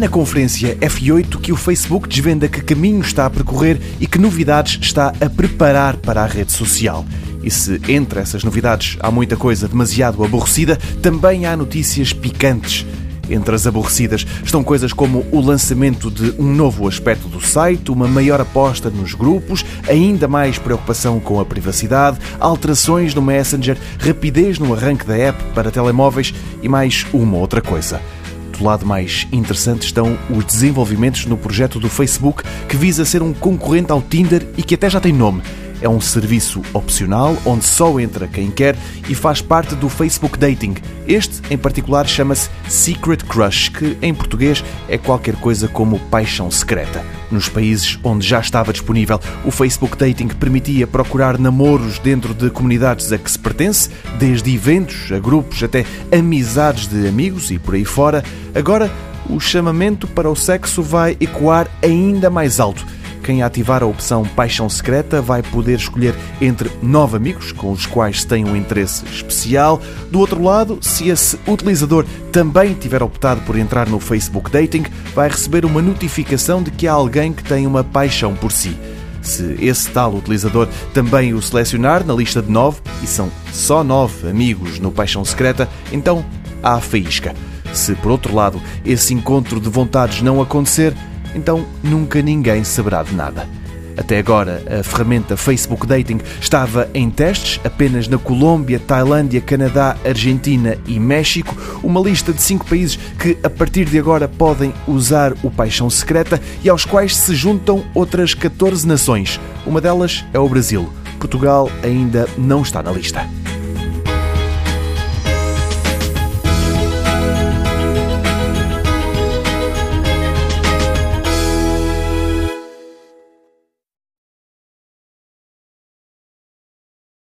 na conferência F8 que o Facebook desvenda que caminho está a percorrer e que novidades está a preparar para a rede social. E se entre essas novidades há muita coisa demasiado aborrecida, também há notícias picantes. Entre as aborrecidas estão coisas como o lançamento de um novo aspecto do site, uma maior aposta nos grupos, ainda mais preocupação com a privacidade, alterações no Messenger, rapidez no arranque da app para telemóveis e mais uma outra coisa. Do lado mais interessante estão os desenvolvimentos no projeto do Facebook que visa ser um concorrente ao Tinder e que até já tem nome. É um serviço opcional onde só entra quem quer e faz parte do Facebook Dating. Este, em particular, chama-se Secret Crush, que em português é qualquer coisa como paixão secreta. Nos países onde já estava disponível, o Facebook Dating permitia procurar namoros dentro de comunidades a que se pertence, desde eventos a grupos até amizades de amigos e por aí fora. Agora, o chamamento para o sexo vai ecoar ainda mais alto quem ativar a opção Paixão Secreta vai poder escolher entre nove amigos com os quais tem um interesse especial. Do outro lado, se esse utilizador também tiver optado por entrar no Facebook Dating, vai receber uma notificação de que há alguém que tem uma paixão por si. Se esse tal utilizador também o selecionar na lista de nove, e são só nove amigos no Paixão Secreta, então há a faísca. Se, por outro lado, esse encontro de vontades não acontecer, então nunca ninguém saberá de nada. Até agora, a ferramenta Facebook Dating estava em testes apenas na Colômbia, Tailândia, Canadá, Argentina e México, uma lista de cinco países que a partir de agora podem usar o Paixão Secreta e aos quais se juntam outras 14 nações. Uma delas é o Brasil. Portugal ainda não está na lista.